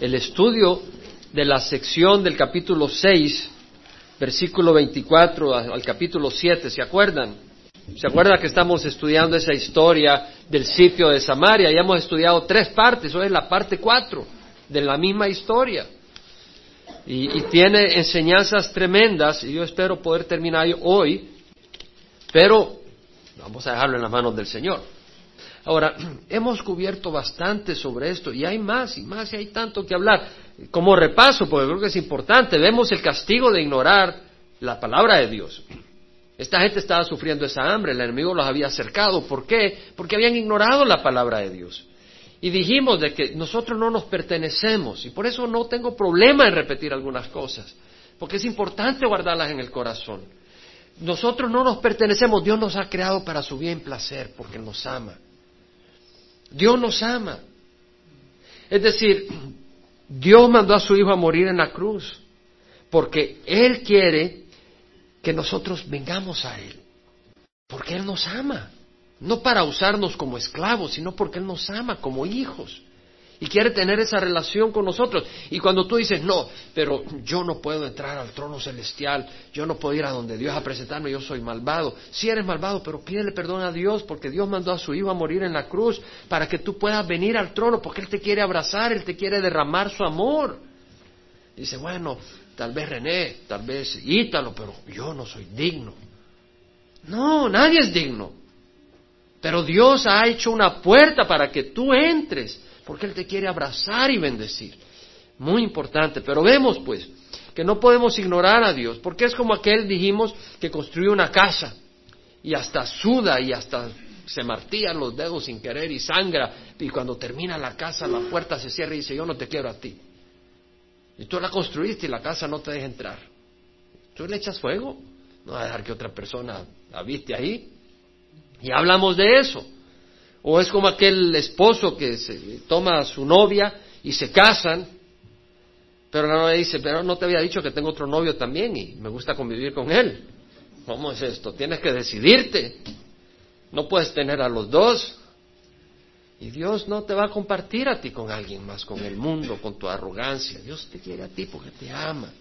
el estudio de la sección del capítulo 6, versículo 24 al capítulo 7, ¿se acuerdan? ¿Se acuerdan que estamos estudiando esa historia del sitio de Samaria? Ya hemos estudiado tres partes, hoy es la parte cuatro de la misma historia. Y, y, tiene enseñanzas tremendas y yo espero poder terminar hoy, pero vamos a dejarlo en las manos del Señor. Ahora, hemos cubierto bastante sobre esto y hay más y más y hay tanto que hablar. Como repaso, porque creo que es importante, vemos el castigo de ignorar la palabra de Dios. Esta gente estaba sufriendo esa hambre, el enemigo los había acercado. ¿Por qué? Porque habían ignorado la palabra de Dios. Y dijimos de que nosotros no nos pertenecemos y por eso no tengo problema en repetir algunas cosas, porque es importante guardarlas en el corazón. Nosotros no nos pertenecemos, Dios nos ha creado para su bien placer, porque nos ama. Dios nos ama. Es decir, Dios mandó a su Hijo a morir en la cruz porque Él quiere que nosotros vengamos a Él, porque Él nos ama, no para usarnos como esclavos, sino porque Él nos ama como hijos y quiere tener esa relación con nosotros. Y cuando tú dices, no, pero yo no puedo entrar al trono celestial, yo no puedo ir a donde Dios a presentarme, yo soy malvado. Sí eres malvado, pero pídele perdón a Dios porque Dios mandó a su Hijo a morir en la cruz para que tú puedas venir al trono porque Él te quiere abrazar, Él te quiere derramar su amor. Dice, bueno, tal vez René, tal vez Ítalo, pero yo no soy digno. No, nadie es digno. Pero Dios ha hecho una puerta para que tú entres porque Él te quiere abrazar y bendecir. Muy importante, pero vemos pues que no podemos ignorar a Dios, porque es como aquel, dijimos, que construyó una casa y hasta suda y hasta se martillan los dedos sin querer y sangra, y cuando termina la casa la puerta se cierra y dice, yo no te quiero a ti. Y tú la construiste y la casa no te deja entrar. Tú le echas fuego, no vas a dejar que otra persona la viste ahí. Y hablamos de eso. O es como aquel esposo que se toma a su novia y se casan, pero la novia dice, pero no te había dicho que tengo otro novio también y me gusta convivir con él. ¿Cómo es esto? Tienes que decidirte. No puedes tener a los dos. Y Dios no te va a compartir a ti con alguien más, con el mundo, con tu arrogancia. Dios te quiere a ti porque te ama.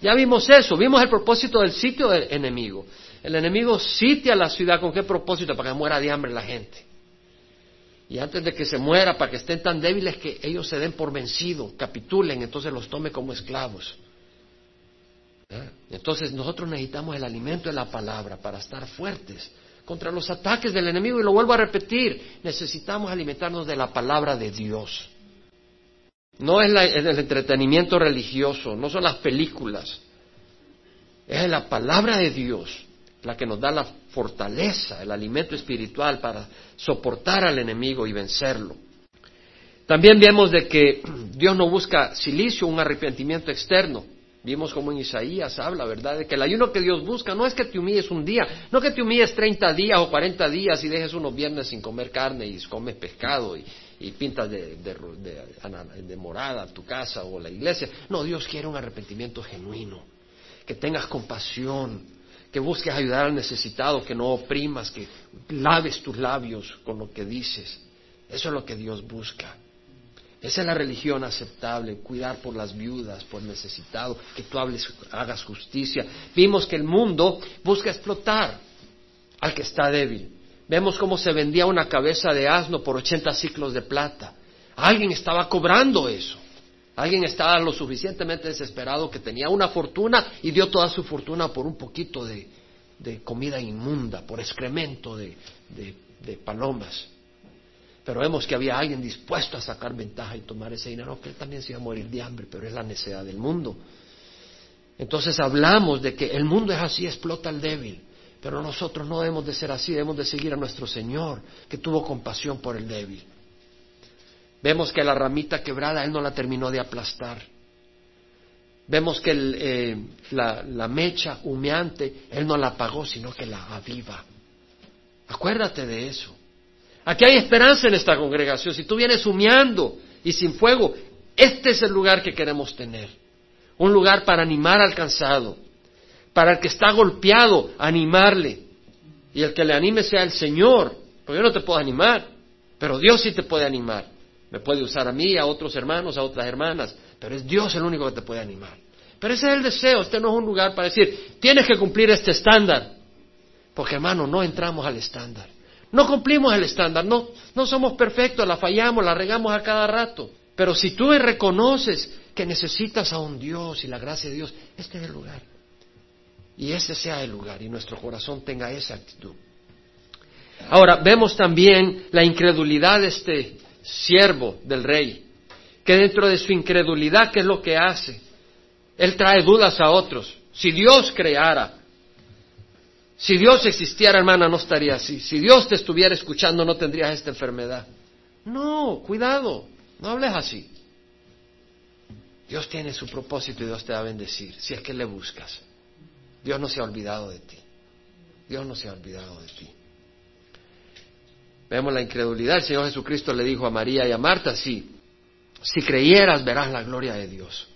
Ya vimos eso, vimos el propósito del sitio del enemigo. El enemigo sitia la ciudad con qué propósito? Para que muera de hambre la gente. Y antes de que se muera, para que estén tan débiles que ellos se den por vencidos, capitulen, entonces los tome como esclavos. ¿Eh? Entonces nosotros necesitamos el alimento de la palabra para estar fuertes contra los ataques del enemigo. Y lo vuelvo a repetir, necesitamos alimentarnos de la palabra de Dios. No es el entretenimiento religioso, no son las películas, es la palabra de Dios la que nos da la fortaleza, el alimento espiritual para soportar al enemigo y vencerlo. También vemos de que Dios no busca silicio, un arrepentimiento externo. Vimos como en Isaías habla, ¿verdad? De que el ayuno que Dios busca no es que te humilles un día, no que te humilles 30 días o 40 días y dejes unos viernes sin comer carne y comes pescado y, pintas de, de morada tu casa o la iglesia. No, Dios quiere un arrepentimiento genuino, que tengas compasión, que busques ayudar al necesitado, que no oprimas, que laves tus labios con lo que dices. Eso es lo que Dios busca. Esa es la religión aceptable, cuidar por las viudas, por el necesitado, que tú hagas justicia. Vimos que el mundo busca explotar al que está débil. Vemos cómo se vendía una cabeza de asno por 80 ciclos de plata. Alguien estaba cobrando eso. Alguien estaba lo suficientemente desesperado que tenía una fortuna y dio toda su fortuna por un poquito de, comida inmunda, por excremento de, palomas. Pero vemos que había alguien dispuesto a sacar ventaja y tomar ese dinero, que él también se iba a morir de hambre, pero es la necesidad del mundo. Entonces hablamos de que el mundo es así, explota al débil, pero nosotros no debemos de ser así, debemos de seguir a nuestro Señor, que tuvo compasión por el débil. Vemos que la ramita quebrada Él no la terminó de aplastar. Vemos que eh, la, mecha humeante Él no la apagó, sino que la aviva. Acuérdate de eso. Aquí hay esperanza en esta congregación. Si tú vienes humeando y sin fuego, este es el lugar que queremos tener. Un lugar para animar al cansado, para el que está golpeado, animarle. Y el que le anime sea el Señor, porque yo no te puedo animar, pero Dios sí te puede animar. Me puede usar a mí, a otros hermanos, a otras hermanas, pero es Dios el único que te puede animar. Pero ese es el deseo, este no es un lugar para decir, tienes que cumplir este estándar. Porque hermano, no entramos al estándar. No cumplimos el estándar, no, no somos perfectos, la fallamos, la regamos a cada rato. Pero si tú reconoces que necesitas a un Dios y la gracia de Dios, este es el lugar. Y ese sea el lugar y nuestro corazón tenga esa actitud. Ahora, vemos también la incredulidad de este siervo del rey, que dentro de su incredulidad, ¿qué es lo que hace? Él trae dudas a otros. Si Dios creara, si Dios existiera, hermana, no estaría así. Si Dios te estuviera escuchando, no tendrías esta enfermedad. No, cuidado, no hables así. Dios tiene su propósito y Dios te va a bendecir, si es que le buscas. Dios no se ha olvidado de ti. Dios no se ha olvidado de ti. Vemos la incredulidad. El Señor Jesucristo le dijo a María y a Marta, si creyeras verás la gloria de Dios.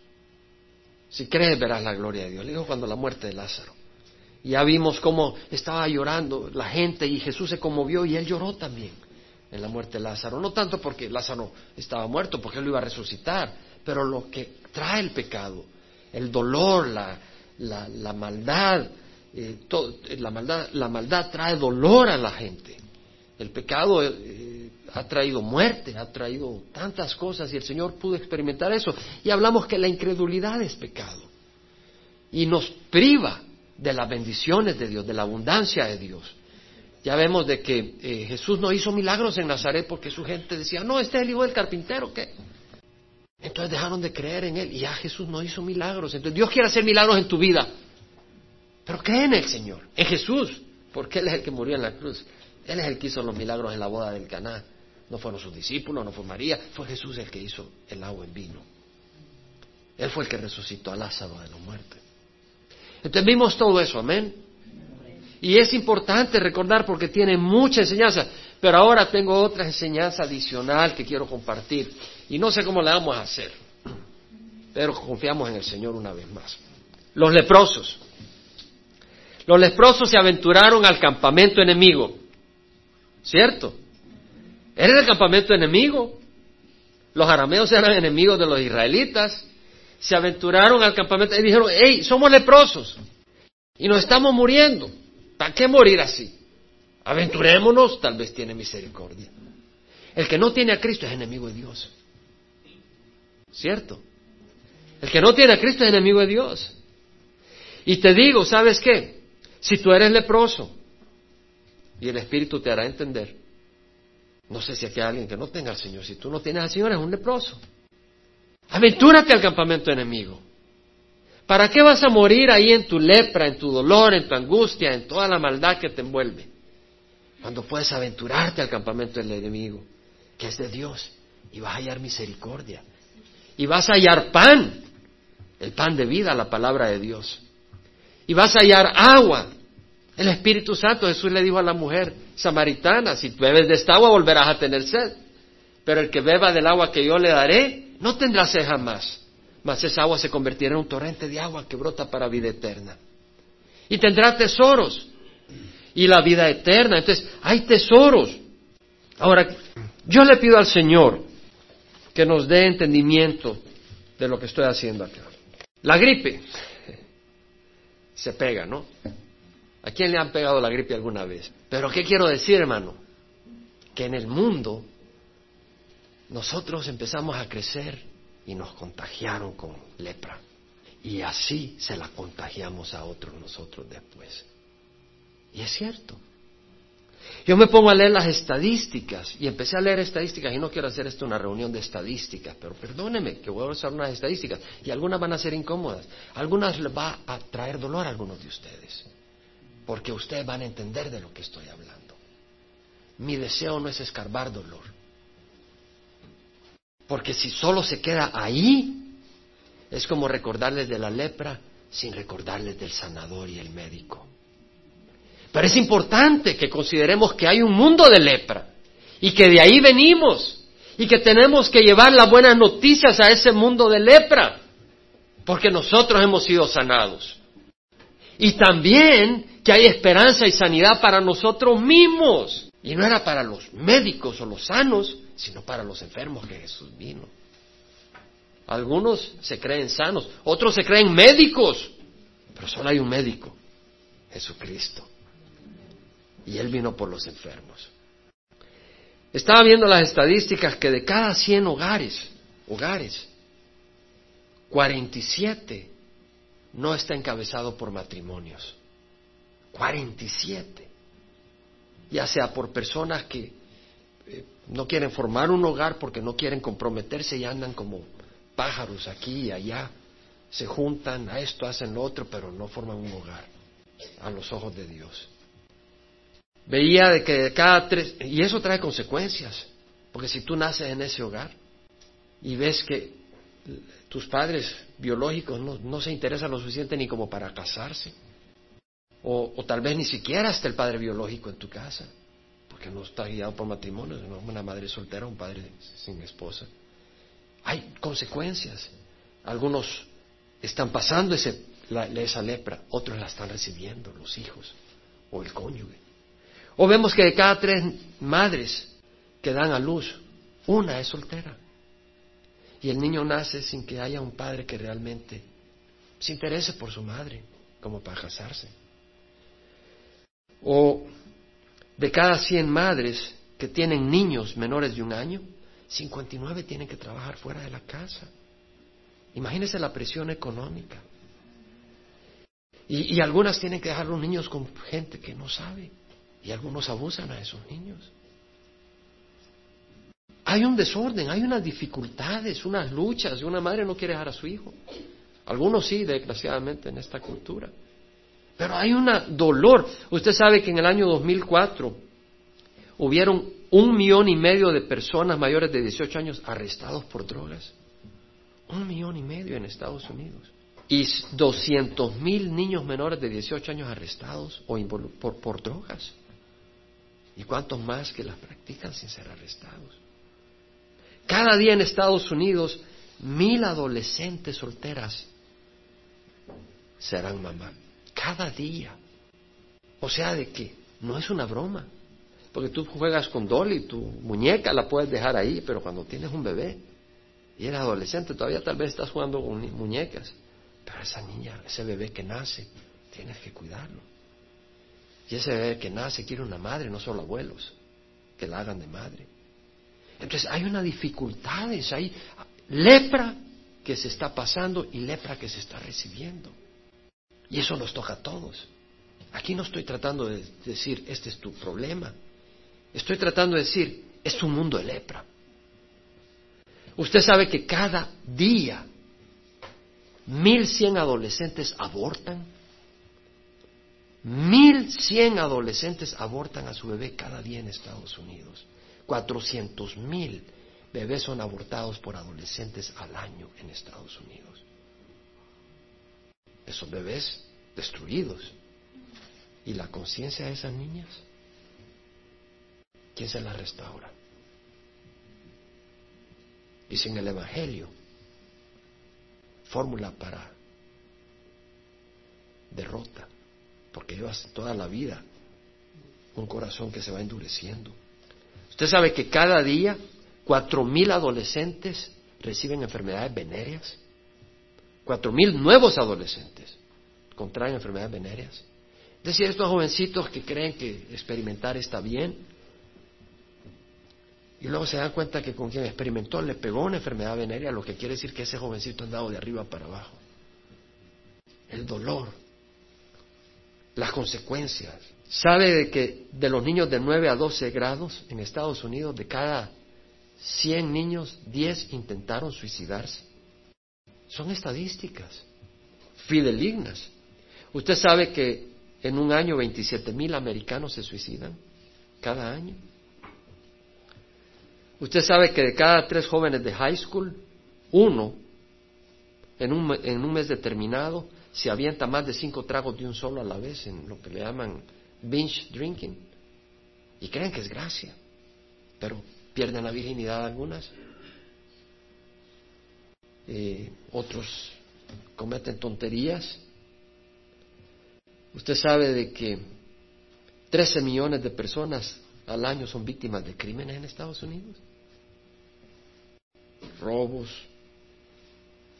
Si crees verás la gloria de Dios. Le dijo cuando la muerte de Lázaro. Ya vimos cómo estaba llorando la gente y Jesús se conmovió y él lloró también en la muerte de Lázaro. No tanto porque Lázaro estaba muerto, porque él lo iba a resucitar, pero lo que trae el pecado, el dolor, la, la, maldad, eh, la maldad, la maldad trae dolor a la gente. El pecado eh, ha traído muerte, ha traído tantas cosas y el Señor pudo experimentar eso. Y hablamos que la incredulidad es pecado y nos priva de las bendiciones de Dios, de la abundancia de Dios. Ya vemos de que eh, Jesús no hizo milagros en Nazaret porque su gente decía, no, este es el hijo del carpintero, ¿qué? Entonces dejaron de creer en Él y ya Jesús no hizo milagros. Entonces Dios quiere hacer milagros en tu vida. Pero cree en el Señor, en Jesús, porque Él es el que murió en la cruz. Él es el que hizo los milagros en la boda del Caná. No fueron sus discípulos, no fue María, fue Jesús el que hizo el agua en vino. Él fue el que resucitó a Lázaro de los muertos. Entonces vimos todo eso, amén. Y es importante recordar porque tiene mucha enseñanza. Pero ahora tengo otra enseñanza adicional que quiero compartir. Y no sé cómo la vamos a hacer. Pero confiamos en el Señor una vez más. Los leprosos. Los leprosos se aventuraron al campamento enemigo. ¿Cierto? Era el campamento enemigo. Los arameos eran enemigos de los israelitas se aventuraron al campamento y dijeron, hey, somos leprosos y nos estamos muriendo. ¿Para qué morir así? Aventurémonos, tal vez tiene misericordia. El que no tiene a Cristo es enemigo de Dios. ¿Cierto? El que no tiene a Cristo es enemigo de Dios. Y te digo, ¿sabes qué? Si tú eres leproso y el Espíritu te hará entender, no sé si aquí hay alguien que no tenga al Señor, si tú no tienes al Señor es un leproso. Aventúrate al campamento enemigo. ¿Para qué vas a morir ahí en tu lepra, en tu dolor, en tu angustia, en toda la maldad que te envuelve? Cuando puedes aventurarte al campamento del enemigo, que es de Dios, y vas a hallar misericordia. Y vas a hallar pan, el pan de vida, la palabra de Dios. Y vas a hallar agua, el Espíritu Santo. Jesús le dijo a la mujer samaritana, si bebes de esta agua volverás a tener sed. Pero el que beba del agua que yo le daré, no tendrá sed jamás, mas esa agua se convertirá en un torrente de agua que brota para vida eterna. Y tendrá tesoros y la vida eterna. Entonces, hay tesoros. Ahora, yo le pido al Señor que nos dé entendimiento de lo que estoy haciendo acá. La gripe se pega, ¿no? ¿A quién le han pegado la gripe alguna vez? Pero ¿qué quiero decir, hermano? Que en el mundo nosotros empezamos a crecer y nos contagiaron con lepra. Y así se la contagiamos a otros nosotros después. Y es cierto. Yo me pongo a leer las estadísticas y empecé a leer estadísticas y no quiero hacer esto una reunión de estadísticas, pero perdóneme que voy a usar unas estadísticas y algunas van a ser incómodas, algunas les va a traer dolor a algunos de ustedes, porque ustedes van a entender de lo que estoy hablando. Mi deseo no es escarbar dolor, porque si solo se queda ahí, es como recordarles de la lepra sin recordarles del sanador y el médico. Pero es importante que consideremos que hay un mundo de lepra y que de ahí venimos y que tenemos que llevar las buenas noticias a ese mundo de lepra, porque nosotros hemos sido sanados. Y también que hay esperanza y sanidad para nosotros mismos. Y no era para los médicos o los sanos, sino para los enfermos que Jesús vino. Algunos se creen sanos, otros se creen médicos, pero solo hay un médico, Jesucristo. Y Él vino por los enfermos. Estaba viendo las estadísticas que de cada 100 hogares, hogares, 47 no está encabezado por matrimonios. 47. Ya sea por personas que eh, no quieren formar un hogar porque no quieren comprometerse y andan como pájaros aquí y allá. Se juntan, a esto hacen lo otro, pero no forman un hogar a los ojos de Dios. Veía de que cada tres, y eso trae consecuencias, porque si tú naces en ese hogar y ves que tus padres biológicos no, se interesan lo suficiente ni como para casarse, o, tal vez ni siquiera está el padre biológico en tu casa, porque no está guiado por matrimonio, no una madre soltera, un padre sin esposa. Hay consecuencias. Algunos están pasando ese, esa lepra, otros la están recibiendo, los hijos o el cónyuge. O vemos que de cada tres madres que dan a luz, una es soltera. Y el niño nace sin que haya un padre que realmente se interese por su madre, como para casarse. O de cada cien madres que tienen niños menores de un año, 59 tienen que trabajar fuera de la casa. Imagínense la presión económica. Y, y, algunas tienen que dejar los niños con gente que no sabe. Y algunos abusan a esos niños. Hay un desorden, hay unas dificultades, unas luchas. Una madre no quiere dejar a su hijo. Algunos sí, desgraciadamente, en esta cultura. Pero hay un dolor. Usted sabe que en el año 2004 hubieron un millón y medio de personas mayores de 18 años arrestados por drogas. Un millón y medio en Estados Unidos y 200 mil niños menores de 18 años arrestados o por, drogas. ¿Y cuántos más que las practican sin ser arrestados? Cada día en Estados Unidos, mil adolescentes solteras serán mamá. Cada día. O sea, de que no es una broma. Porque tú juegas con Dolly, tu muñeca la puedes dejar ahí, pero cuando tienes un bebé y eres adolescente, todavía tal vez estás jugando con muñecas. Pero esa niña, ese bebé que nace, tienes que cuidarlo. Y ese bebé que nace quiere una madre, no solo abuelos, que la hagan de madre. Entonces hay una dificultades, hay lepra que se está pasando y lepra que se está recibiendo. Y eso nos toca a todos. Aquí no estoy tratando de decir, este es tu problema. Estoy tratando de decir, es un mundo de lepra. Usted sabe que cada día mil cien adolescentes abortan. Mil cien adolescentes abortan a su bebé cada día en Estados Unidos. Cuatrocientos mil bebés son abortados por adolescentes al año en Estados Unidos. Esos bebés destruidos. ¿Y la conciencia de esas niñas? ¿Quién se la restaura? Y sin el Evangelio, fórmula para derrota, porque llevas toda la vida un corazón que se va endureciendo. Usted sabe que cada día cuatro mil adolescentes reciben enfermedades venéreas, cuatro mil nuevos adolescentes contraen enfermedades venéreas. Es decir, estos jovencitos que creen que experimentar está bien, y luego se dan cuenta que con quien experimentó le pegó una enfermedad venérea, lo que quiere decir que ese jovencito ha andado de arriba para abajo. El dolor, las consecuencias. ¿Sabe de que de los niños de 9 a 12 grados en Estados Unidos, de cada 100 niños, 10 intentaron suicidarse? Son estadísticas fidelignas. Usted sabe que en un año 27 mil americanos se suicidan cada año. Usted sabe que de cada tres jóvenes de high school, uno, en un, en un mes determinado, se avienta más de cinco tragos de un solo a la vez, en lo que le llaman binge drinking. Y creen que es gracia, pero pierden la virginidad algunas. Eh, otros cometen tonterías. Usted sabe de que 13 millones de personas al año son víctimas de crímenes en Estados Unidos. robos,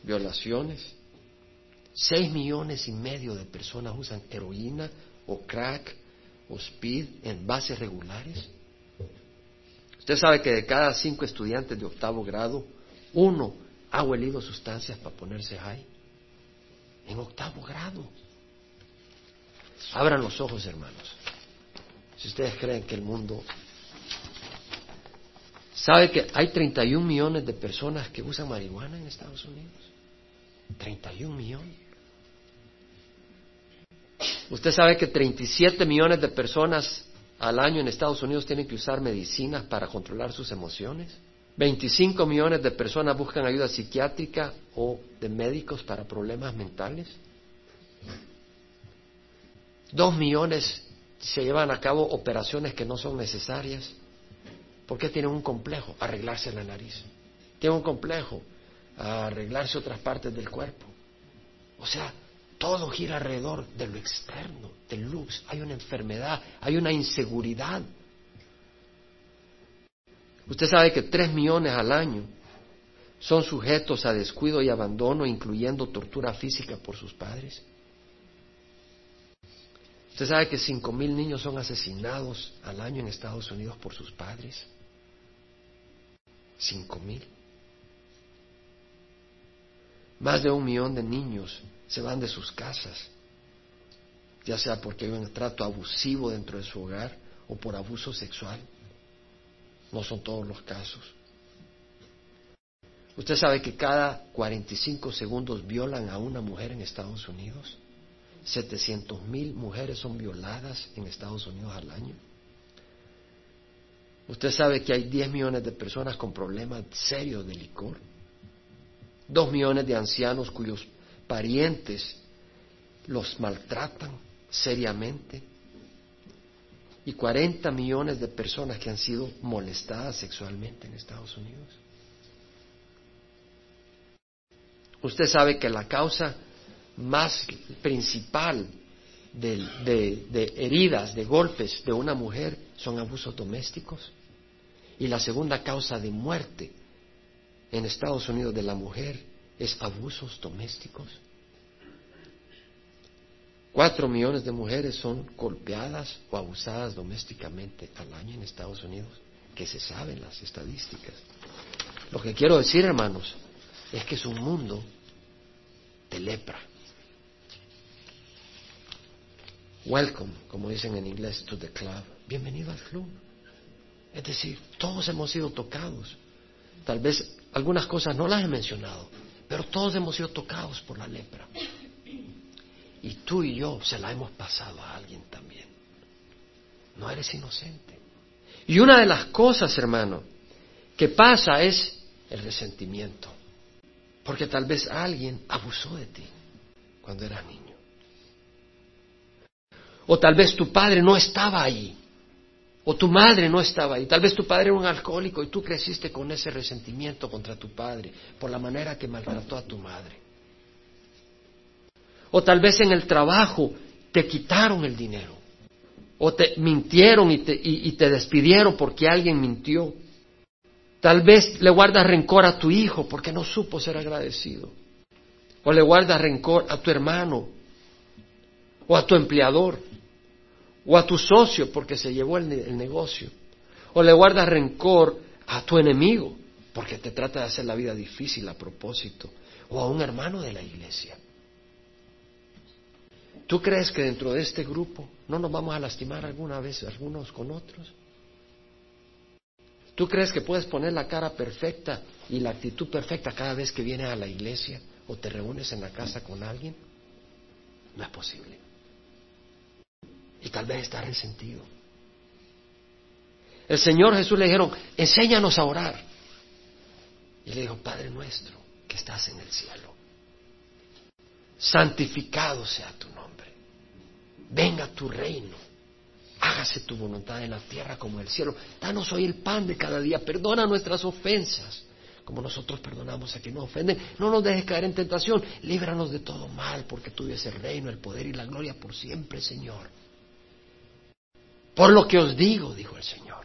violaciones. Seis millones y medio de personas usan heroína o crack o speed en bases regulares. Usted sabe que de cada cinco estudiantes de octavo grado, uno ha huelido sustancias para ponerse high. En octavo grado. Abran los ojos, hermanos. Si ustedes creen que el mundo... ¿Sabe que hay 31 millones de personas que usan marihuana en Estados Unidos? 31 millones. Usted sabe que 37 millones de personas al año en Estados Unidos tienen que usar medicinas para controlar sus emociones. 25 millones de personas buscan ayuda psiquiátrica o de médicos para problemas mentales. Dos millones se llevan a cabo operaciones que no son necesarias. ¿Por qué tienen un complejo? Arreglarse la nariz. Tienen un complejo arreglarse otras partes del cuerpo. O sea, todo gira alrededor de lo externo, del luz. Hay una enfermedad, hay una inseguridad. Usted sabe que tres millones al año son sujetos a descuido y abandono, incluyendo tortura física por sus padres. Usted sabe que cinco mil niños son asesinados al año en Estados Unidos por sus padres. Cinco mil. Más de un millón de niños se van de sus casas, ya sea porque hay un trato abusivo dentro de su hogar o por abuso sexual. No son todos los casos. Usted sabe que cada 45 segundos violan a una mujer en Estados Unidos. 700 mil mujeres son violadas en Estados Unidos al año. Usted sabe que hay 10 millones de personas con problemas serios de licor. Dos millones de ancianos cuyos parientes los maltratan seriamente y 40 millones de personas que han sido molestadas sexualmente en Estados Unidos. Usted sabe que la causa más principal de, heridas, de golpes de una mujer son abusos domésticos. Y la segunda causa de muerte en Estados Unidos de la mujer es abusos domésticos. Cuatro millones de mujeres son golpeadas o abusadas domésticamente al año en Estados Unidos, que se saben las estadísticas. Lo que quiero decir, hermanos, es que es un mundo de lepra. Welcome, como dicen en inglés, to the club. Bienvenido al club. Es decir, todos hemos sido tocados. Tal vez algunas cosas no las he mencionado, pero todos hemos sido tocados por la lepra. Y tú y yo se la hemos pasado a alguien también. No eres inocente. Y una de las cosas, hermano, que pasa es el resentimiento. Porque tal vez alguien abusó de ti cuando eras niño. O tal vez tu padre no estaba ahí o tu madre no estaba ahí. Tal vez tu padre era un alcohólico y tú creciste con ese resentimiento contra tu padre por la manera que maltrató a tu madre. O tal vez en el trabajo te quitaron el dinero. O te mintieron y te, y te despidieron porque alguien mintió. Tal vez le guardas rencor a tu hijo porque no supo ser agradecido. O le guardas rencor a tu hermano o a tu empleador o a tu socio porque se llevó el, negocio, o le guardas rencor a tu enemigo porque te trata de hacer la vida difícil a propósito, o a un hermano de la iglesia. ¿Tú crees que dentro de este grupo no nos vamos a lastimar alguna vez algunos con otros? ¿Tú crees que puedes poner la cara perfecta y la actitud perfecta cada vez que vienes a la iglesia o te reúnes en la casa con alguien? No es posible. Y tal vez está resentido. El Señor Jesús le dijeron, enséñanos a orar. Y le dijo, Padre nuestro, que estás en el cielo, santificado sea tu nombre, venga tu reino, hágase tu voluntad en la tierra como en el cielo. Danos hoy el pan de cada día, perdona nuestras ofensas, como nosotros perdonamos a quien nos ofenden. No nos dejes caer en tentación, líbranos de todo mal, porque tuyo es el reino, el poder y la gloria por siempre, Señor. Por lo que os digo, dijo el Señor,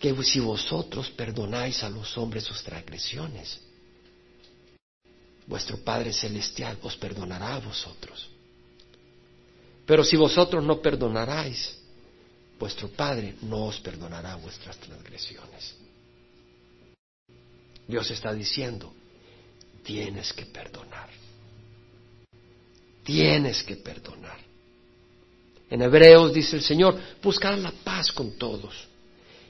que si vosotros perdonáis a los hombres sus transgresiones, vuestro Padre Celestial os perdonará a vosotros. Pero si vosotros no perdonaráis, vuestro Padre no os perdonará vuestras transgresiones. Dios está diciendo, tienes que perdonar. Tienes que perdonar. En Hebreos dice el Señor, buscar la paz con todos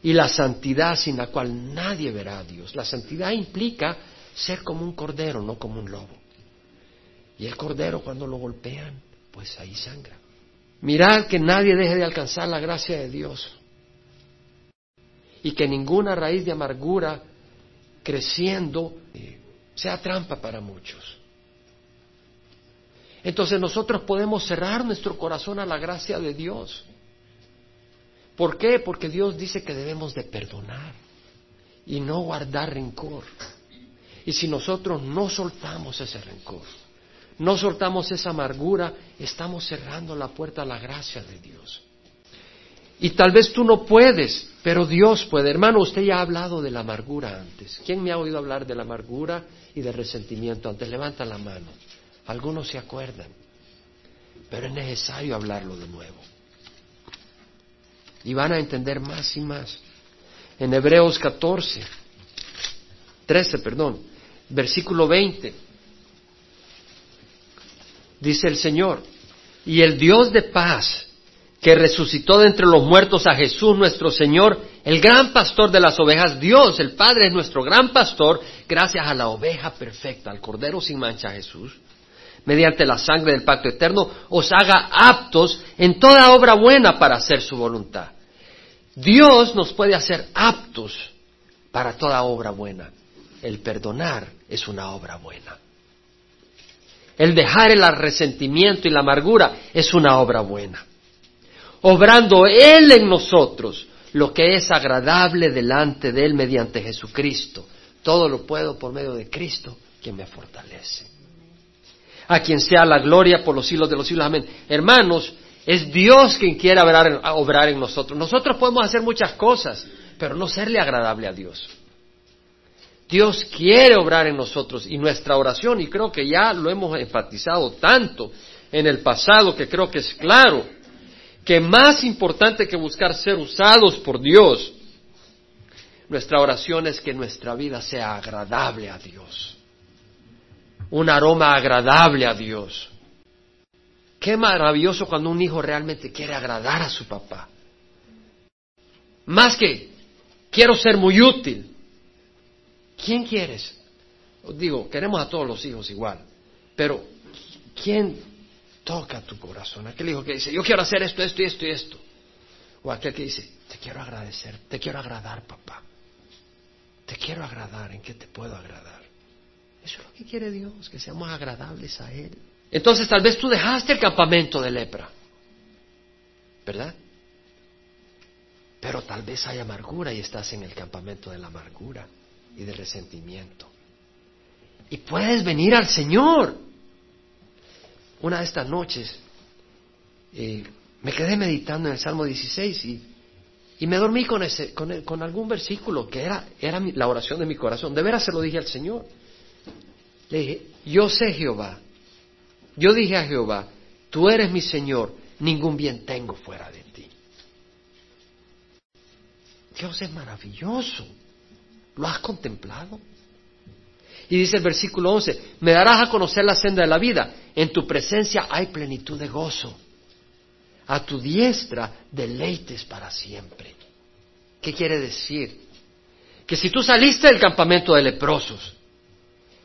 y la santidad sin la cual nadie verá a Dios. La santidad implica ser como un cordero, no como un lobo. Y el cordero cuando lo golpean, pues ahí sangra. Mirad que nadie deje de alcanzar la gracia de Dios y que ninguna raíz de amargura creciendo eh, sea trampa para muchos. Entonces nosotros podemos cerrar nuestro corazón a la gracia de Dios. ¿Por qué? Porque Dios dice que debemos de perdonar y no guardar rencor. Y si nosotros no soltamos ese rencor, no soltamos esa amargura, estamos cerrando la puerta a la gracia de Dios. Y tal vez tú no puedes, pero Dios puede. Hermano, usted ya ha hablado de la amargura antes. ¿Quién me ha oído hablar de la amargura y del resentimiento antes? Levanta la mano. Algunos se acuerdan, pero es necesario hablarlo de nuevo. Y van a entender más y más. En Hebreos 14, 13, perdón, versículo 20, dice el Señor, y el Dios de paz, que resucitó de entre los muertos a Jesús nuestro Señor, el gran pastor de las ovejas, Dios, el Padre es nuestro gran pastor, gracias a la oveja perfecta, al Cordero sin mancha Jesús, mediante la sangre del pacto eterno, os haga aptos en toda obra buena para hacer su voluntad. Dios nos puede hacer aptos para toda obra buena. El perdonar es una obra buena. El dejar el resentimiento y la amargura es una obra buena. Obrando Él en nosotros lo que es agradable delante de Él mediante Jesucristo. Todo lo puedo por medio de Cristo, quien me fortalece a quien sea la gloria por los siglos de los siglos. Amén. Hermanos, es Dios quien quiere obrar en, nosotros. Nosotros podemos hacer muchas cosas, pero no serle agradable a Dios. Dios quiere obrar en nosotros y nuestra oración, y creo que ya lo hemos enfatizado tanto en el pasado que creo que es claro, que más importante que buscar ser usados por Dios, nuestra oración es que nuestra vida sea agradable a Dios un aroma agradable a Dios. Qué maravilloso cuando un hijo realmente quiere agradar a su papá. Más que quiero ser muy útil. ¿Quién quieres? Digo, queremos a todos los hijos igual, pero ¿quién toca tu corazón? Aquel hijo que dice, yo quiero hacer esto, esto y esto y esto. O aquel que dice, te quiero agradecer, te quiero agradar, papá. Te quiero agradar, ¿en qué te puedo agradar? Eso es lo que quiere Dios, que seamos agradables a Él. Entonces tal vez tú dejaste el campamento de lepra, ¿verdad? Pero tal vez hay amargura y estás en el campamento de la amargura y del resentimiento. Y puedes venir al Señor. Una de estas noches eh, me quedé meditando en el Salmo 16 y, y me dormí con, ese, con, con, algún versículo que era, era la oración de mi corazón. De veras se lo dije al Señor. Le dije, yo sé Jehová. Yo dije a Jehová, tú eres mi Señor, ningún bien tengo fuera de ti. Dios es maravilloso. ¿Lo has contemplado? Y dice el versículo 11, me darás a conocer la senda de la vida. En tu presencia hay plenitud de gozo. A tu diestra deleites para siempre. ¿Qué quiere decir? Que si tú saliste del campamento de leprosos,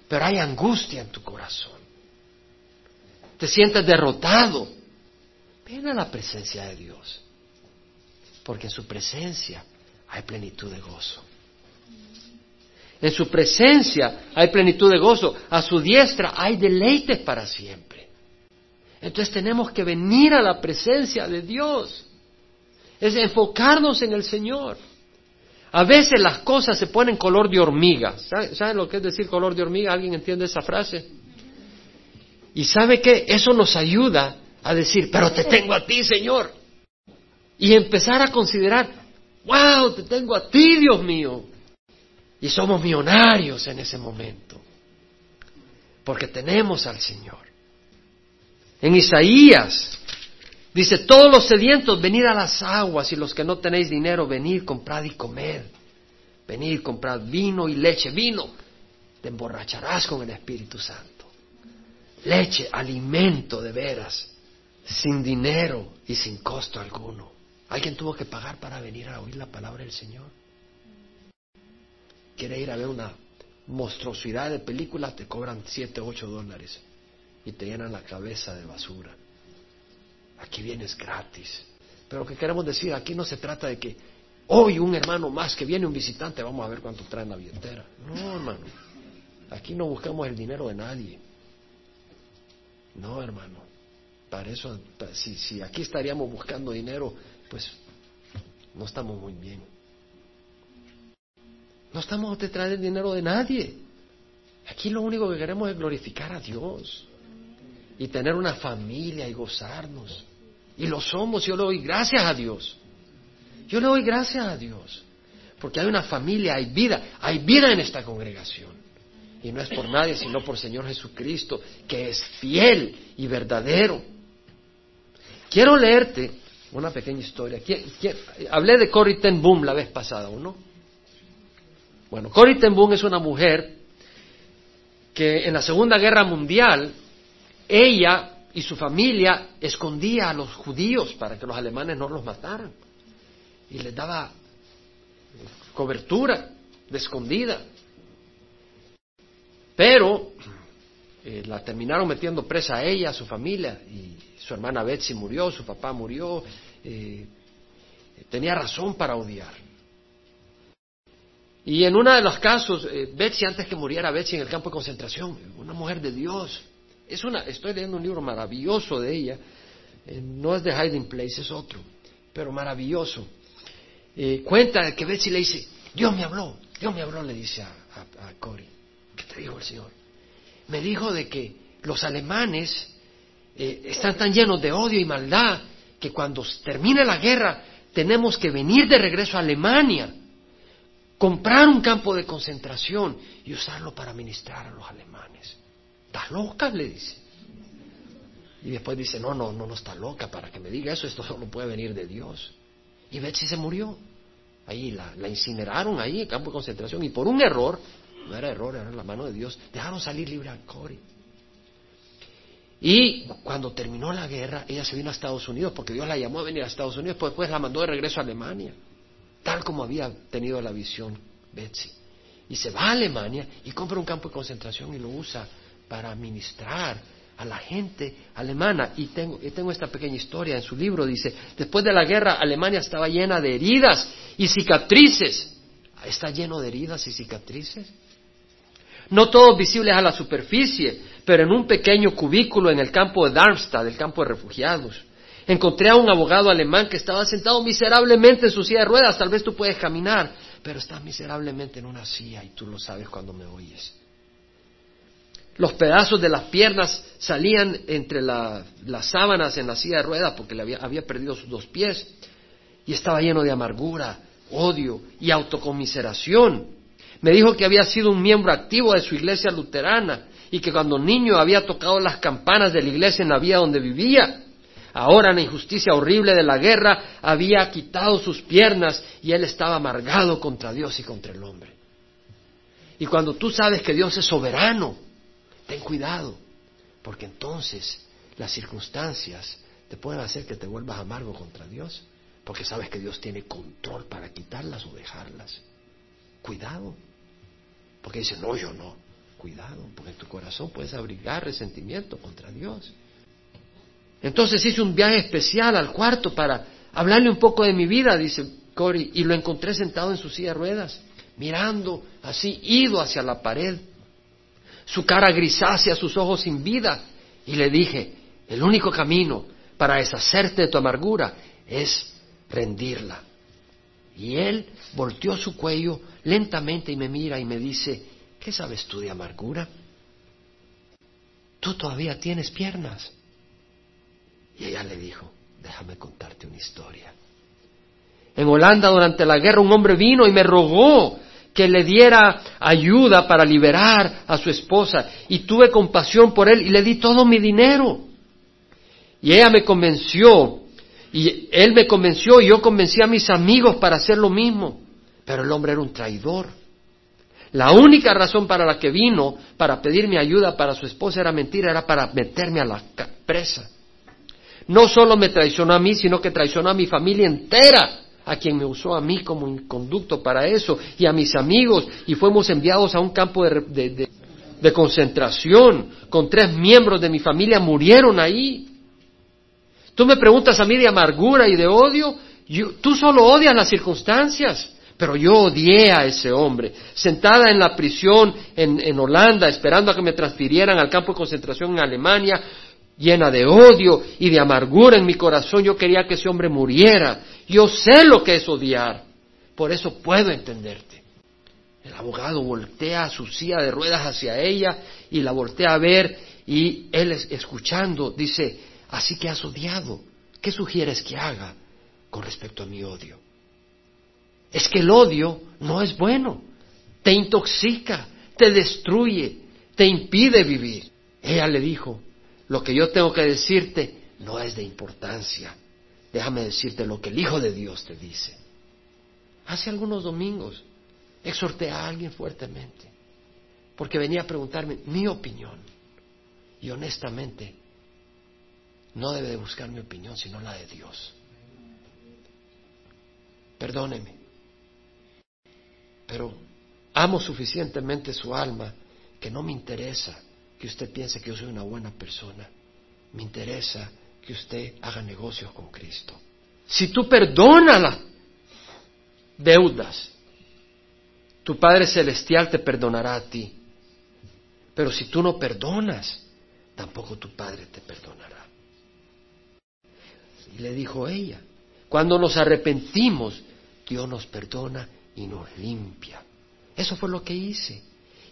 pero hay angustia en tu corazón. Te sientes derrotado. Ven a la presencia de Dios, porque en su presencia hay plenitud de gozo. En su presencia hay plenitud de gozo. A su diestra hay deleites para siempre. Entonces tenemos que venir a la presencia de Dios. Es enfocarnos en el Señor. A veces las cosas se ponen color de hormiga. ¿Saben lo que es decir color de hormiga? ¿Alguien entiende esa frase? Y sabe que eso nos ayuda a decir, pero te tengo a ti, Señor. Y empezar a considerar, wow, te tengo a ti, Dios mío. Y somos millonarios en ese momento, porque tenemos al Señor. En Isaías dice, todos los sedientos, venid a las aguas, y los que no tenéis dinero, venid, comprad y comed. Venid, comprad vino y leche. Vino, te emborracharás con el Espíritu Santo. Leche, alimento de veras, sin dinero y sin costo alguno. Alguien tuvo que pagar para venir a oír la palabra del Señor. Quiere ir a ver una monstruosidad de película, te cobran 7, 8 dólares y te llenan la cabeza de basura. Aquí vienes gratis. Pero lo que queremos decir, aquí no se trata de que hoy un hermano más que viene un visitante, vamos a ver cuánto trae en la billetera. No, hermano. Aquí no buscamos el dinero de nadie. No, hermano. Para eso, si, si aquí estaríamos buscando dinero, pues no estamos muy bien. No estamos detrás del dinero de nadie. Aquí lo único que queremos es glorificar a Dios y tener una familia y gozarnos. Y lo somos, yo le doy gracias a Dios. Yo le doy gracias a Dios. Porque hay una familia, hay vida, hay vida en esta congregación. Y no es por nadie, sino por Señor Jesucristo, que es fiel y verdadero. Quiero leerte una pequeña historia. Hablé de Corrie ten Boom la vez pasada, ¿no? Bueno, Corrie ten Boom es una mujer que en la Segunda Guerra Mundial ella y su familia escondía a los judíos para que los alemanes no los mataran y les daba cobertura de escondida. Pero eh, la terminaron metiendo presa a ella, a su familia, y su hermana Betsy murió, su papá murió, eh, tenía razón para odiar. Y en uno de los casos, eh, Betsy, antes que muriera Betsy en el campo de concentración, una mujer de Dios, es una, estoy leyendo un libro maravilloso de ella, no es de Hiding Place, es otro, pero maravilloso. cuenta que Betsy le dice, Dios me habló, Dios me habló, le dice a Cory, ¿qué te dijo el Señor? Me dijo de que los alemanes eh, están tan llenos de odio y maldad que cuando termine la guerra tenemos que venir de regreso a Alemania, comprar un campo de concentración y usarlo para ministrar a los alemanes. ¿Estás loca? le dice. Y después dice, no, no, no, no está loca para que me diga eso, esto solo puede venir de Dios. Y Betsy se murió. Ahí la, incineraron ahí en campo de concentración y por un error, no era error, era la mano de Dios, dejaron salir libre a Cory. Y cuando terminó la guerra, ella se vino a Estados Unidos porque Dios la llamó a venir a Estados Unidos, pues después la mandó de regreso a Alemania, tal como había tenido la visión Betsy. Y se va a Alemania y compra un campo de concentración y lo usa para ministrar a la gente alemana. Y tengo, y tengo esta pequeña historia en su libro, dice, después de la guerra Alemania estaba llena de heridas y cicatrices. ¿Está lleno de heridas y cicatrices? No todos visibles a la superficie, pero en un pequeño cubículo en el campo de Darmstadt, el campo de refugiados. Encontré a un abogado alemán que estaba sentado miserablemente en su silla de ruedas. Tal vez tú puedes caminar, pero estás miserablemente en una silla y tú lo sabes cuando me oyes. Los pedazos de las piernas salían entre las sábanas en la silla de ruedas porque le había, había perdido sus dos pies y estaba lleno de amargura, odio y autocomiseración. Me dijo que había sido un miembro activo de su iglesia luterana y que cuando niño había tocado las campanas de la iglesia en la vía donde vivía. Ahora la injusticia horrible de la guerra había quitado sus piernas y él estaba amargado contra Dios y contra el hombre. Y cuando tú sabes que Dios es soberano, ten cuidado, porque entonces las circunstancias te pueden hacer que te vuelvas amargo contra Dios, porque sabes que Dios tiene control para quitarlas o dejarlas. Cuidado. Porque dice, no, yo no. Cuidado, porque en tu corazón puedes abrigar resentimiento contra Dios. Entonces hice un viaje especial al cuarto para hablarle un poco de mi vida, dice Cory, y lo encontré sentado en su silla de ruedas, mirando así, ido hacia la pared, su cara grisácea, sus ojos sin vida, y le dije, el único camino para deshacerte de tu amargura es rendirla. Y él volteó su cuello lentamente y me mira y me dice, ¿qué sabes tú de amargura? Tú todavía tienes piernas. Y ella le dijo, déjame contarte una historia. En Holanda durante la guerra un hombre vino y me rogó que le diera ayuda para liberar a su esposa y tuve compasión por él y le di todo mi dinero. Y ella me convenció y él me convenció y yo convencí a mis amigos para hacer lo mismo. Pero el hombre era un traidor. La única razón para la que vino para pedirme ayuda para su esposa era mentira, era para meterme a la presa. No solo me traicionó a mí, sino que traicionó a mi familia entera, a quien me usó a mí como conducto para eso, y a mis amigos, y fuimos enviados a un campo de, de concentración, con tres miembros de mi familia murieron ahí. Tú me preguntas a mí de amargura y de odio, tú solo odias las circunstancias. Pero yo odié a ese hombre, sentada en la prisión en, Holanda, esperando a que me transfirieran al campo de concentración en Alemania, llena de odio y de amargura en mi corazón, yo quería que ese hombre muriera. Yo sé lo que es odiar, por eso puedo entenderte. El abogado voltea su silla de ruedas hacia ella y la voltea a ver y él escuchando dice, así que has odiado, ¿qué sugieres que haga con respecto a mi odio? Es que el odio no es bueno, te intoxica, te destruye, te impide vivir. Ella le dijo, lo que yo tengo que decirte no es de importancia, déjame decirte lo que el Hijo de Dios te dice. Hace algunos domingos exhorté a alguien fuertemente, porque venía a preguntarme mi opinión. Y honestamente, no debe de buscar mi opinión, sino la de Dios. Perdóneme, pero amo suficientemente su alma que no me interesa que usted piense que yo soy una buena persona. Me interesa que usted haga negocios con Cristo. Si tú perdonas las deudas, tu Padre Celestial te perdonará a ti. Pero si tú no perdonas, tampoco tu Padre te perdonará. Y le dijo ella, cuando nos arrepentimos, Dios nos perdona y nos limpia. Eso fue lo que hice.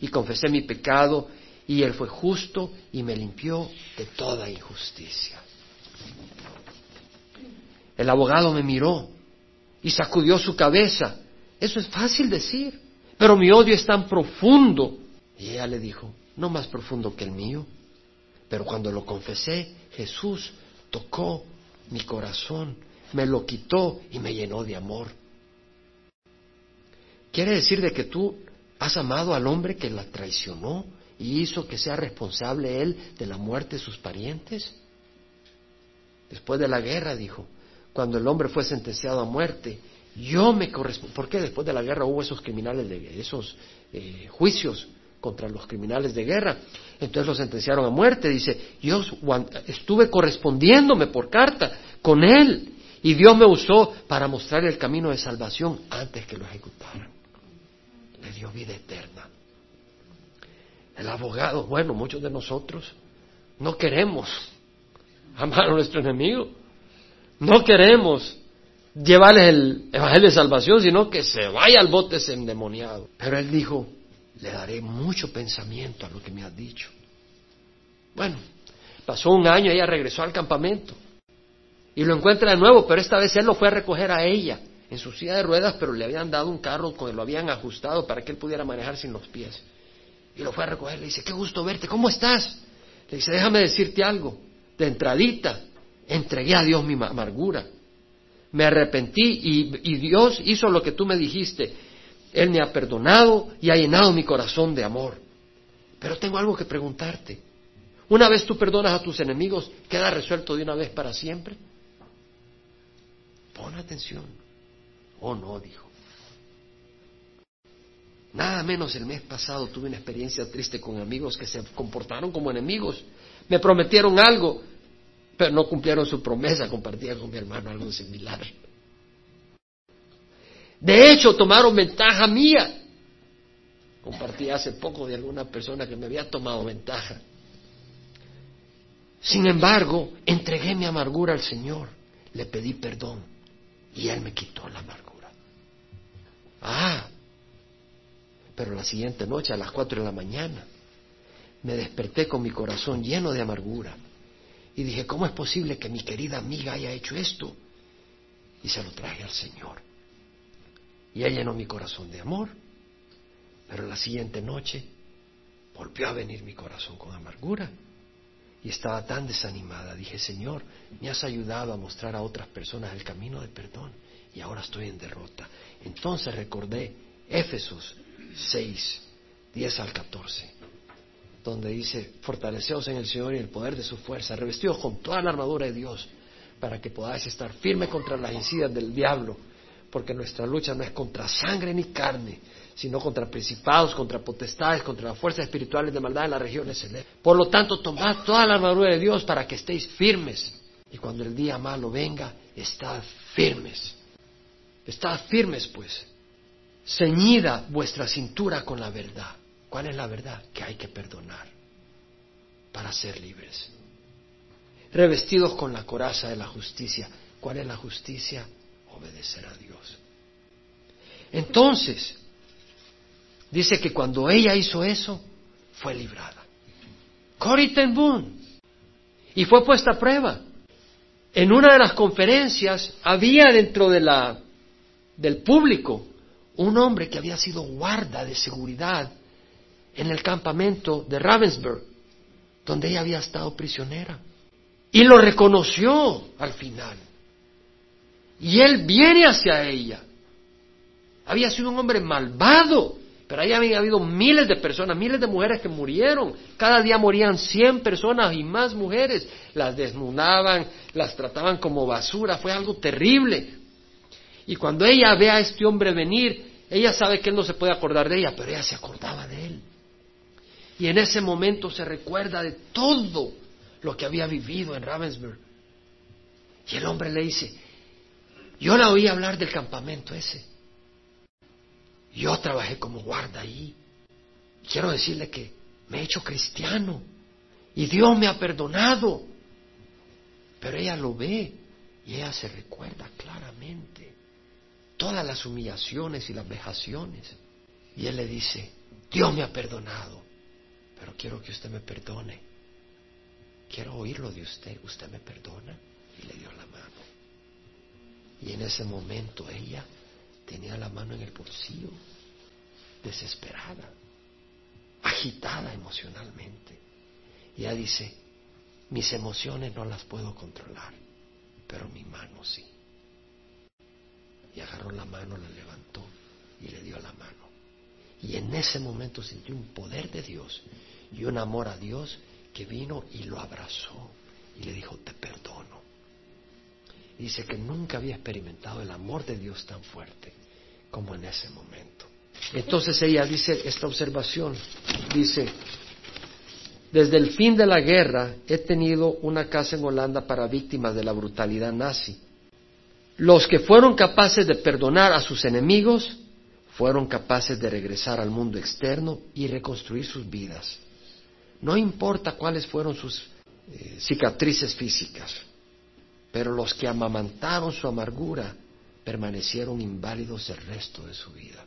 Y confesé mi pecado y Él fue justo y me limpió de toda injusticia. El abogado me miró y sacudió su cabeza. Eso es fácil decir, pero mi odio es tan profundo. Y ella le dijo, no más profundo que el mío. Pero cuando lo confesé, Jesús tocó mi corazón, me lo quitó y me llenó de amor. ¿Quiere decir de que tú has amado al hombre que la traicionó y hizo que sea responsable él de la muerte de sus parientes? Después de la guerra, dijo, cuando el hombre fue sentenciado a muerte, yo me correspondo. ¿Por qué después de la guerra hubo esos criminales de esos eh, juicios contra los criminales de guerra? Entonces lo sentenciaron a muerte. Dice, yo estuve correspondiéndome por carta con él y Dios me usó para mostrar el camino de salvación antes que lo ejecutaran le dio vida eterna. El abogado, bueno, muchos de nosotros no queremos amar a nuestro enemigo. No queremos llevarles el evangelio de salvación, sino que se vaya al bote ese endemoniado. Pero él dijo, le daré mucho pensamiento a lo que me has dicho. Bueno, pasó un año, ella regresó al campamento y lo encuentra de nuevo, pero esta vez él lo fue a recoger a ella en su silla de ruedas, pero le habían dado un carro que lo habían ajustado para que él pudiera manejar sin los pies. Y lo fue a recoger, le dice, qué gusto verte, ¿cómo estás? Le dice, déjame decirte algo, de entradita, entregué a Dios mi amargura, me arrepentí y, y Dios hizo lo que tú me dijiste, Él me ha perdonado y ha llenado mi corazón de amor. Pero tengo algo que preguntarte. Una vez tú perdonas a tus enemigos, ¿queda resuelto de una vez para siempre? Pon atención. Oh, no, dijo. Nada menos el mes pasado tuve una experiencia triste con amigos que se comportaron como enemigos. Me prometieron algo, pero no cumplieron su promesa. Compartía con mi hermano algo similar. De hecho, tomaron ventaja mía. Compartí hace poco de alguna persona que me había tomado ventaja. Sin embargo, entregué mi amargura al Señor, le pedí perdón y Él me quitó la amargura. Ah, pero la siguiente noche, a las cuatro de la mañana, me desperté con mi corazón lleno de amargura. Y dije, ¿cómo es posible que mi querida amiga haya hecho esto? Y se lo traje al Señor. Y Él llenó mi corazón de amor. Pero la siguiente noche volvió a venir mi corazón con amargura. Y estaba tan desanimada. Dije, Señor, me has ayudado a mostrar a otras personas el camino de perdón. Y ahora estoy en derrota. Entonces recordé Éfesos 6, 10 al 14, donde dice, fortaleceos en el Señor y el poder de su fuerza, revestidos con toda la armadura de Dios, para que podáis estar firme contra las incidas del diablo, porque nuestra lucha no es contra sangre ni carne, sino contra principados, contra potestades, contra las fuerzas espirituales de maldad en las regiones celestes. Por lo tanto, tomad toda la armadura de Dios para que estéis firmes. Y cuando el día malo venga, estad firmes. Estad firmes, pues. Ceñida vuestra cintura con la verdad. ¿Cuál es la verdad? Que hay que perdonar para ser libres. Revestidos con la coraza de la justicia. ¿Cuál es la justicia? Obedecer a Dios. Entonces, dice que cuando ella hizo eso, fue librada. Cory ten Boom. Y fue puesta a prueba. En una de las conferencias había dentro de la, del público un hombre que había sido guarda de seguridad en el campamento de Ravensburg, donde ella había estado prisionera. Y lo reconoció al final. Y él viene hacia ella. Había sido un hombre malvado, pero ahí había habido miles de personas, miles de mujeres que murieron. Cada día morían cien personas y más mujeres. Las desnudaban, las trataban como basura. Fue algo terrible. Y cuando ella ve a este hombre venir, ella sabe que él no se puede acordar de ella, pero ella se acordaba de él. Y en ese momento se recuerda de todo lo que había vivido en Ravensburg. Y el hombre le dice, yo la oí hablar del campamento ese. Yo trabajé como guarda ahí. Quiero decirle que me he hecho cristiano y Dios me ha perdonado. Pero ella lo ve y ella se recuerda claramente todas las humillaciones y las vejaciones. Y él le dice, Dios me ha perdonado, pero quiero que usted me perdone. Quiero oírlo de usted, usted me perdona. Y le dio la mano. Y en ese momento ella tenía la mano en el bolsillo, desesperada, agitada emocionalmente. Y ella dice, mis emociones no las puedo controlar, pero mi mano sí y agarró la mano, la levantó y le dio la mano. Y en ese momento sintió un poder de Dios y un amor a Dios que vino y lo abrazó y le dijo, te perdono. dice que nunca había experimentado el amor de Dios tan fuerte como en ese momento. Entonces ella dice esta observación, dice, desde el fin de la guerra he tenido una casa en Holanda para víctimas de la brutalidad nazi los que fueron capaces de perdonar a sus enemigos fueron capaces de regresar al mundo externo y reconstruir sus vidas. No importa cuáles fueron sus eh, cicatrices físicas, pero los que amamantaron su amargura permanecieron inválidos el resto de su vida.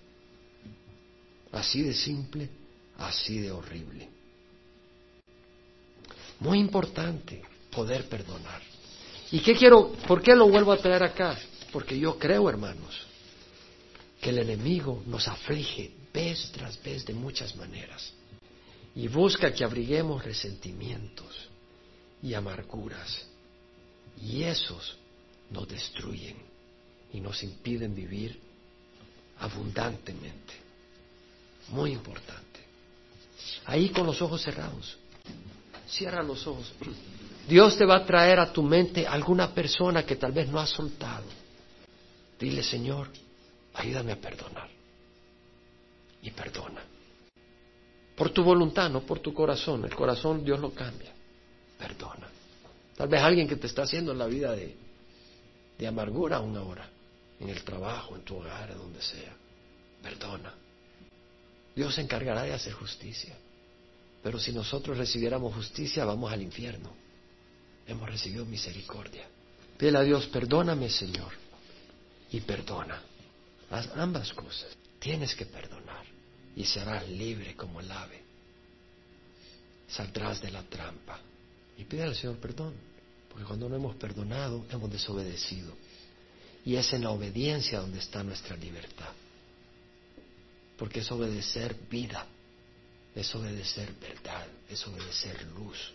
Así de simple, así de horrible. Muy importante poder perdonar. ¿Y qué quiero? ¿Por qué lo vuelvo a traer acá? Porque yo creo, hermanos, que el enemigo nos aflige vez tras vez de muchas maneras y busca que abriguemos resentimientos y amarguras y esos nos destruyen y nos impiden vivir abundantemente. Muy importante. Ahí con los ojos cerrados. Cierra los ojos. Dios te va a traer a tu mente alguna persona que tal vez no has soltado. Dile, Señor, ayúdame a perdonar. Y perdona. Por tu voluntad, no por tu corazón. El corazón Dios lo cambia. Perdona. Tal vez alguien que te está haciendo en la vida de, de amargura una hora, en el trabajo, en tu hogar, donde sea. Perdona. Dios se encargará de hacer justicia. Pero si nosotros recibiéramos justicia, vamos al infierno hemos recibido misericordia. Pídele a Dios, perdóname Señor, y perdona. Haz ambas cosas. Tienes que perdonar y serás libre como el ave. Saldrás de la trampa. Y pide al Señor perdón, porque cuando no hemos perdonado, hemos desobedecido. Y es en la obediencia donde está nuestra libertad. porque es obedecer vida, es obedecer verdad, es obedecer luz.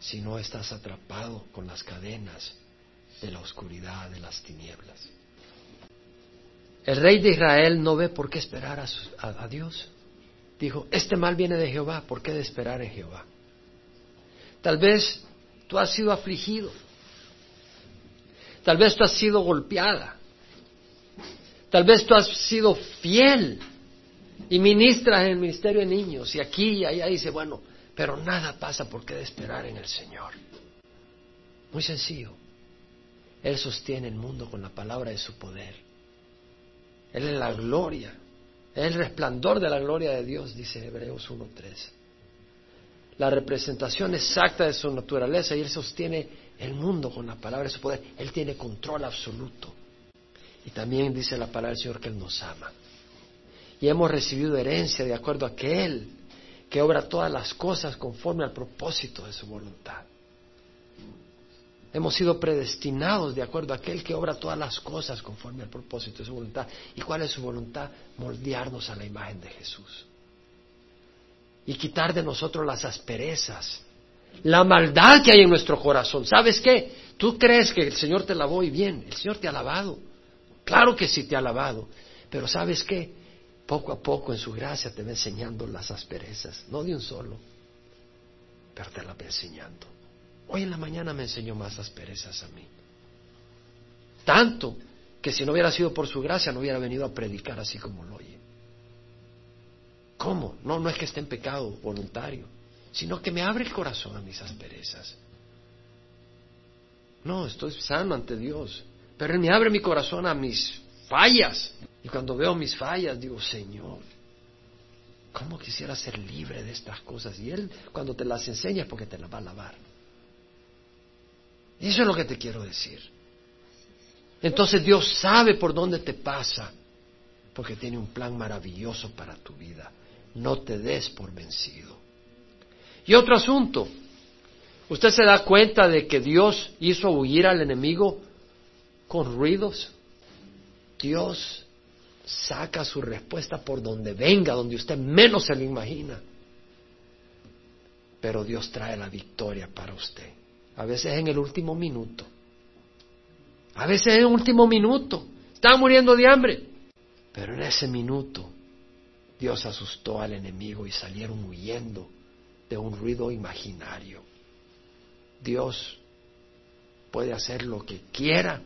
Si no estás atrapado con las cadenas de la oscuridad, de las tinieblas. El rey de Israel no ve por qué esperar a, Dios. Dijo, este mal viene de Jehová, ¿por qué de esperar en Jehová? Tal vez tú has sido afligido, tal vez tú has sido golpeada, tal vez tú has sido fiel y ministras en el ministerio de niños y aquí y allá dice, bueno, pero nada pasa por qué de esperar en el Señor. Muy sencillo. Él sostiene el mundo con la palabra de su poder. Él es la gloria, es el resplandor de la gloria de Dios, dice Hebreos 1.3. La representación exacta de su naturaleza y Él sostiene el mundo con la palabra de su poder. Él tiene control absoluto. Y también dice la palabra del Señor que Él nos ama. Y hemos recibido herencia de acuerdo a que Él, que obra todas las cosas conforme al propósito de su voluntad. Hemos sido predestinados de acuerdo a aquel que obra todas las cosas conforme al propósito de su voluntad. ¿Y cuál es su voluntad? Moldearnos a la imagen de Jesús. Y quitar de nosotros las asperezas, la maldad que hay en nuestro corazón. ¿Sabes qué? Tú crees que el Señor te lavó y bien, el Señor te ha lavado. Claro que sí te ha lavado. Pero ¿sabes qué? Poco a poco en su gracia te va enseñando las asperezas, no de un solo, pero te las va enseñando. Hoy en la mañana me enseñó más asperezas a mí. Tanto que si no hubiera sido por su gracia no hubiera venido a predicar así como lo oye. ¿Cómo? No, no es que esté en pecado voluntario, sino que me abre el corazón a mis asperezas. No, estoy sano ante Dios, pero Él me abre mi corazón a mis fallas. Y cuando veo mis fallas, digo, Señor, ¿cómo quisiera ser libre de estas cosas? Y Él, cuando te las enseña, es porque te las va a lavar. Y eso es lo que te quiero decir. Entonces Dios sabe por dónde te pasa, porque tiene un plan maravilloso para tu vida. No te des por vencido. Y otro asunto, usted se da cuenta de que Dios hizo huir al enemigo con ruidos. Dios saca su respuesta por donde venga, donde usted menos se lo imagina. Pero Dios trae la victoria para usted a veces en el último minuto, a veces en el último minuto, estaba muriendo de hambre, pero en ese minuto Dios asustó al enemigo y salieron huyendo de un ruido imaginario. Dios puede hacer lo que quiera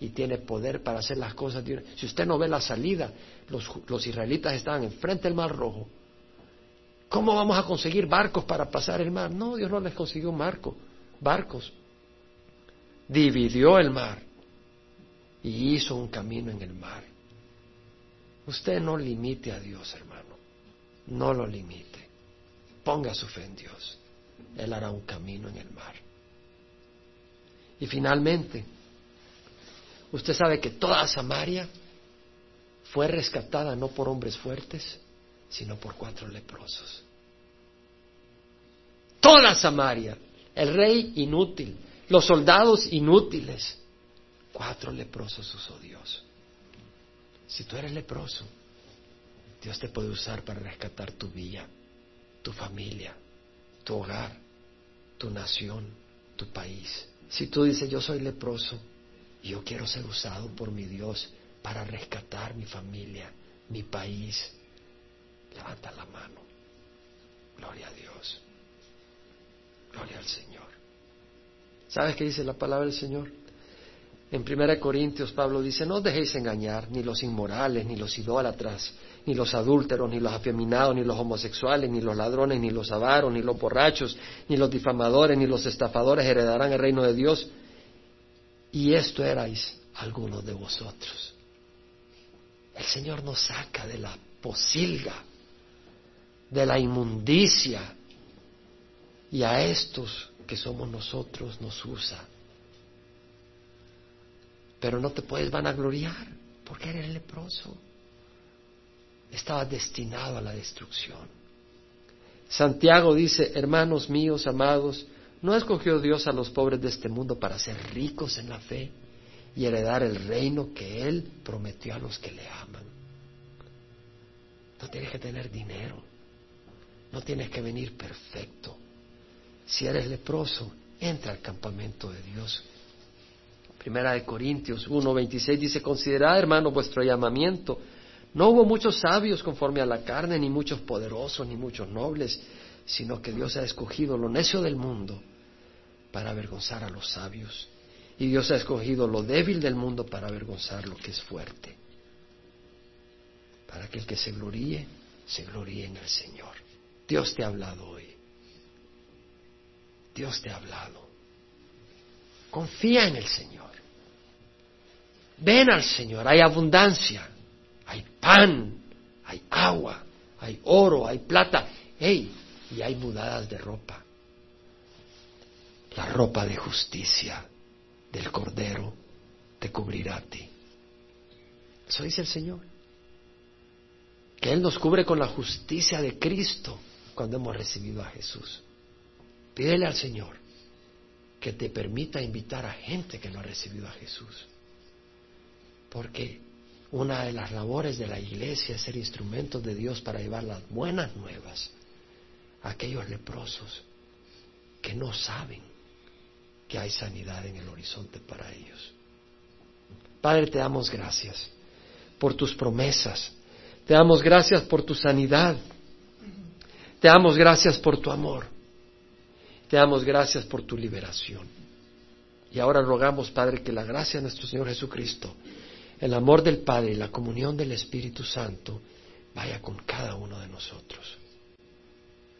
y tiene poder para hacer las cosas. Si usted no ve la salida, los, los israelitas estaban enfrente del Mar Rojo. ¿Cómo vamos a conseguir barcos para pasar el mar? No, Dios no les consiguió un barco barcos, dividió el mar y hizo un camino en el mar. Usted no limite a Dios, hermano, no lo limite. Ponga su fe en Dios. Él hará un camino en el mar. Y finalmente, usted sabe que toda Samaria fue rescatada no por hombres fuertes, sino por cuatro leprosos. Toda Samaria el rey inútil, los soldados inútiles. Cuatro leprosos usó Dios. Si tú eres leproso, Dios te puede usar para rescatar tu vida, tu familia, tu hogar, tu nación, tu país. Si tú dices, yo soy leproso yo quiero ser usado por mi Dios para rescatar mi familia, mi país, levanta la mano. Gloria a Dios. Gloria al Señor. ¿Sabes qué dice la palabra del Señor? En 1 Corintios Pablo dice, no os dejéis engañar, ni los inmorales, ni los idólatras, ni los adúlteros, ni los afeminados, ni los homosexuales, ni los ladrones, ni los avaros, ni los borrachos, ni los difamadores, ni los estafadores heredarán el reino de Dios. Y esto erais algunos de vosotros. El Señor nos saca de la posilga, de la inmundicia, y a estos que somos nosotros nos usa. Pero no te puedes vanagloriar porque eres leproso. Estabas destinado a la destrucción. Santiago dice, hermanos míos, amados, ¿no escogió Dios a los pobres de este mundo para ser ricos en la fe y heredar el reino que Él prometió a los que le aman? No tienes que tener dinero. No tienes que venir perfecto. Si eres leproso, entra al campamento de Dios. Primera de Corintios 1:26 dice, considerad hermano vuestro llamamiento. No hubo muchos sabios conforme a la carne, ni muchos poderosos, ni muchos nobles, sino que Dios ha escogido lo necio del mundo para avergonzar a los sabios. Y Dios ha escogido lo débil del mundo para avergonzar lo que es fuerte. Para que el que se gloríe, se gloríe en el Señor. Dios te ha hablado hoy. Dios te ha hablado. Confía en el Señor. Ven al Señor. Hay abundancia. Hay pan. Hay agua. Hay oro. Hay plata. ¡Hey! Y hay mudadas de ropa. La ropa de justicia del Cordero te cubrirá a ti. Eso dice el Señor. Que Él nos cubre con la justicia de Cristo cuando hemos recibido a Jesús. Pídele al Señor que te permita invitar a gente que no ha recibido a Jesús. Porque una de las labores de la iglesia es ser instrumentos de Dios para llevar las buenas nuevas aquellos leprosos que no saben que hay sanidad en el horizonte para ellos. Padre, te damos gracias por tus promesas. Te damos gracias por tu sanidad. Te damos gracias por tu amor. Te damos gracias por tu liberación. Y ahora rogamos, Padre, que la gracia de nuestro Señor Jesucristo, el amor del Padre y la comunión del Espíritu Santo vaya con cada uno de nosotros.